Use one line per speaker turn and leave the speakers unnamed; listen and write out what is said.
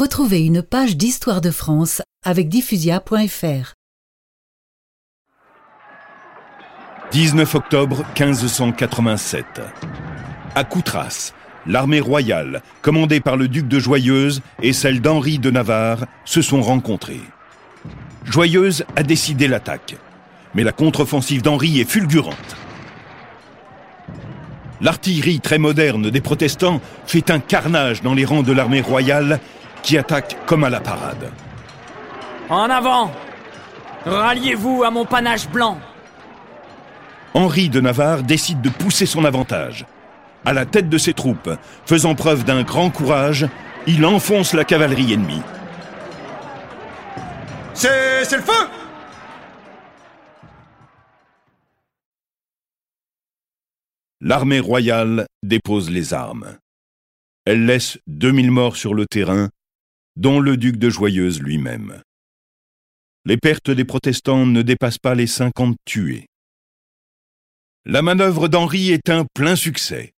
Retrouvez une page d'histoire de France avec diffusia.fr.
19 octobre 1587. À Coutras, l'armée royale, commandée par le duc de Joyeuse et celle d'Henri de Navarre, se sont rencontrées. Joyeuse a décidé l'attaque, mais la contre-offensive d'Henri est fulgurante. L'artillerie très moderne des protestants fait un carnage dans les rangs de l'armée royale qui attaque comme à la parade.
En avant Ralliez-vous à mon panache blanc
Henri de Navarre décide de pousser son avantage. À la tête de ses troupes, faisant preuve d'un grand courage, il enfonce la cavalerie ennemie.
C'est c'est le feu
L'armée royale dépose les armes. Elle laisse 2000 morts sur le terrain, dont le duc de Joyeuse lui-même. Les pertes des protestants ne dépassent pas les 50 tués. La manœuvre d'Henri est un plein succès.